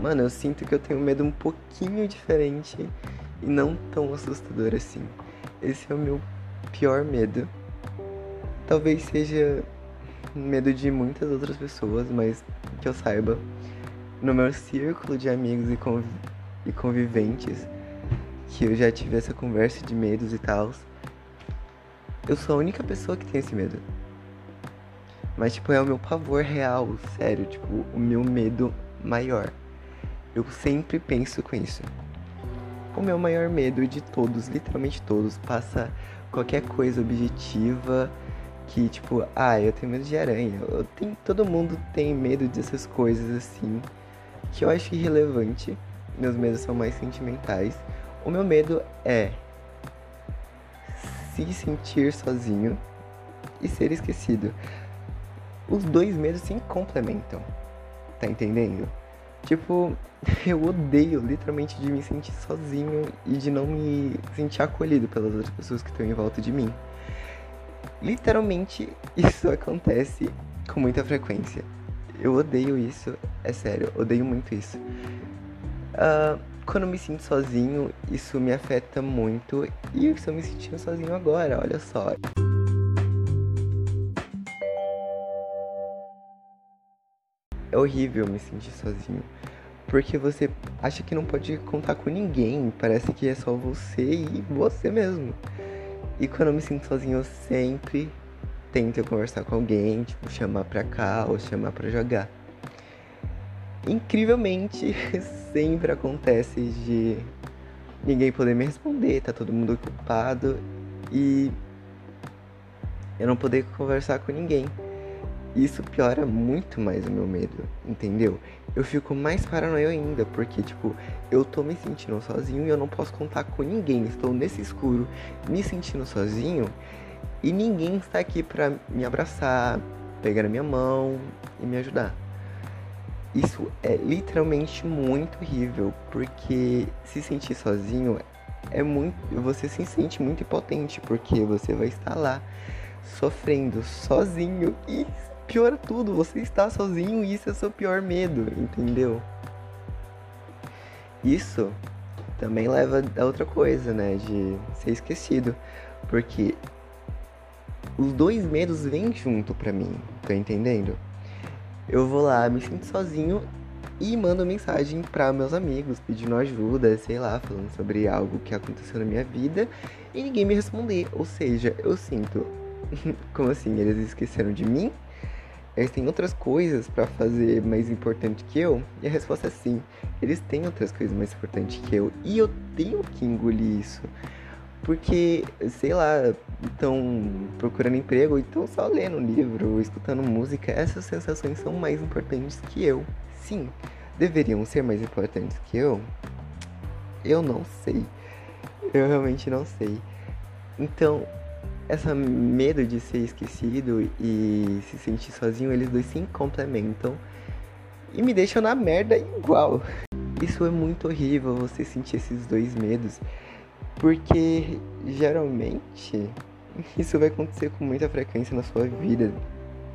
Mano, eu sinto que eu tenho medo um pouquinho diferente e não tão assustador assim. Esse é o meu pior medo. Talvez seja medo de muitas outras pessoas, mas que eu saiba, no meu círculo de amigos e, conv e conviventes, que eu já tive essa conversa de medos e tal, eu sou a única pessoa que tem esse medo. Mas, tipo, é o meu pavor real, sério, tipo, o meu medo maior. Eu sempre penso com isso. O meu maior medo de todos, literalmente todos, passa qualquer coisa objetiva que, tipo, ah, eu tenho medo de aranha. Eu tenho, todo mundo tem medo dessas coisas assim, que eu acho irrelevante. Meus medos são mais sentimentais. O meu medo é se sentir sozinho e ser esquecido. Os dois medos se complementam. Tá entendendo? Tipo, eu odeio literalmente de me sentir sozinho e de não me sentir acolhido pelas outras pessoas que estão em volta de mim. Literalmente, isso acontece com muita frequência. Eu odeio isso, é sério, odeio muito isso. Uh, quando me sinto sozinho, isso me afeta muito. E eu estou me sentindo sozinho agora, olha só. É horrível me sentir sozinho. Porque você acha que não pode contar com ninguém. Parece que é só você e você mesmo. E quando eu me sinto sozinho, eu sempre tento conversar com alguém, tipo, chamar pra cá ou chamar pra jogar. Incrivelmente, sempre acontece de ninguém poder me responder, tá todo mundo ocupado e eu não poder conversar com ninguém. Isso piora muito mais o meu medo, entendeu? Eu fico mais paranoia ainda, porque, tipo, eu tô me sentindo sozinho e eu não posso contar com ninguém. Estou nesse escuro, me sentindo sozinho e ninguém está aqui pra me abraçar, pegar a minha mão e me ajudar. Isso é literalmente muito horrível, porque se sentir sozinho é muito. Você se sente muito impotente, porque você vai estar lá sofrendo sozinho e piora tudo, você está sozinho e isso é seu pior medo, entendeu? Isso também leva a outra coisa, né? De ser esquecido. Porque os dois medos vêm junto pra mim, tá entendendo? eu vou lá, me sinto sozinho e mando mensagem para meus amigos pedindo ajuda, sei lá, falando sobre algo que aconteceu na minha vida e ninguém me responder. Ou seja, eu sinto, como assim, eles esqueceram de mim? Eles têm outras coisas para fazer mais importante que eu? E a resposta é sim. Eles têm outras coisas mais importantes que eu e eu tenho que engolir isso. Porque, sei lá, estão procurando emprego, ou estão só lendo livro, escutando música, essas sensações são mais importantes que eu. Sim, deveriam ser mais importantes que eu? Eu não sei. Eu realmente não sei. Então, essa medo de ser esquecido e se sentir sozinho, eles dois se complementam e me deixam na merda igual. Isso é muito horrível, você sentir esses dois medos. Porque geralmente isso vai acontecer com muita frequência na sua vida,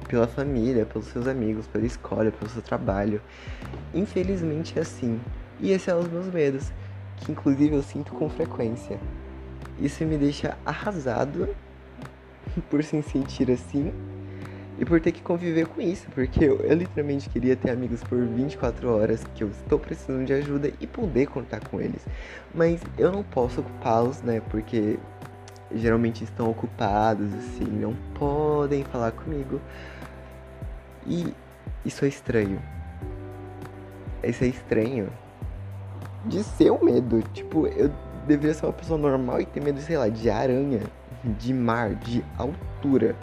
pela família, pelos seus amigos, pela escola, pelo seu trabalho. Infelizmente é assim. E esses são os meus medos, que inclusive eu sinto com frequência. Isso me deixa arrasado por se sentir assim e por ter que conviver com isso, porque eu, eu, literalmente queria ter amigos por 24 horas que eu estou precisando de ajuda e poder contar com eles. Mas eu não posso ocupá-los, né? Porque geralmente estão ocupados, assim, não podem falar comigo. E isso é estranho. Isso é estranho de ser um medo. Tipo, eu deveria ser uma pessoa normal e ter medo, sei lá, de aranha, de mar, de altura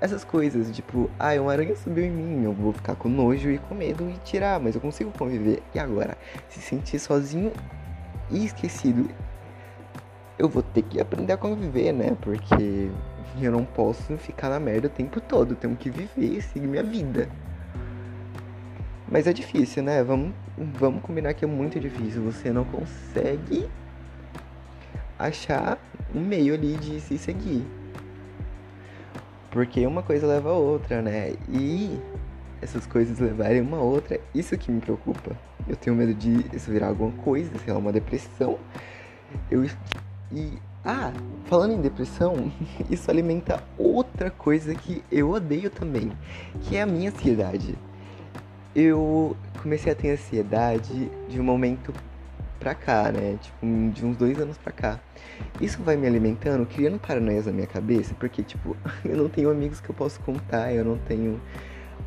essas coisas, tipo, ah, uma aranha subiu em mim, eu vou ficar com nojo e com medo e tirar, mas eu consigo conviver. E agora, se sentir sozinho e esquecido, eu vou ter que aprender a conviver, né? Porque eu não posso ficar na merda o tempo todo, eu tenho que viver e seguir minha vida. Mas é difícil, né? Vamos, vamos combinar que é muito difícil. Você não consegue achar um meio ali de se seguir. Porque uma coisa leva a outra, né? E essas coisas levarem uma a outra, isso que me preocupa. Eu tenho medo de isso virar alguma coisa, sei lá, uma depressão. Eu. E. Ah, falando em depressão, isso alimenta outra coisa que eu odeio também, que é a minha ansiedade. Eu comecei a ter ansiedade de um momento pra cá, né? Tipo, de uns dois anos pra cá. Isso vai me alimentando, criando paranoias na minha cabeça, porque, tipo, eu não tenho amigos que eu posso contar, eu não tenho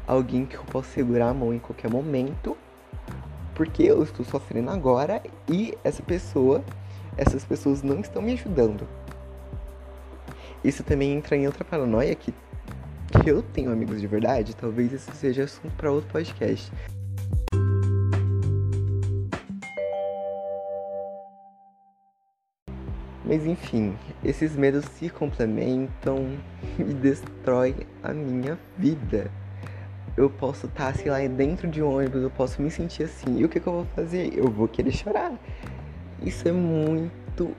alguém que eu possa segurar a mão em qualquer momento, porque eu estou sofrendo agora e essa pessoa, essas pessoas não estão me ajudando. Isso também entra em outra paranoia que, que eu tenho amigos de verdade, talvez isso seja assunto para outro podcast. Mas enfim, esses medos se complementam e destroem a minha vida. Eu posso estar, sei lá, dentro de um ônibus, eu posso me sentir assim. E o que, que eu vou fazer? Eu vou querer chorar. Isso é muito.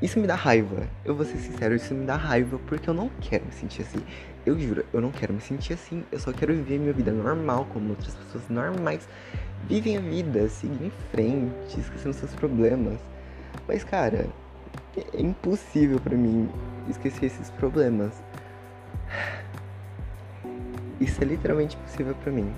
Isso me dá raiva. Eu vou ser sincero, isso me dá raiva porque eu não quero me sentir assim. Eu juro, eu não quero me sentir assim. Eu só quero viver minha vida normal, como outras pessoas normais vivem a vida, seguir em frente, esquecendo seus problemas. Mas, cara, é impossível para mim esquecer esses problemas. Isso é literalmente impossível para mim.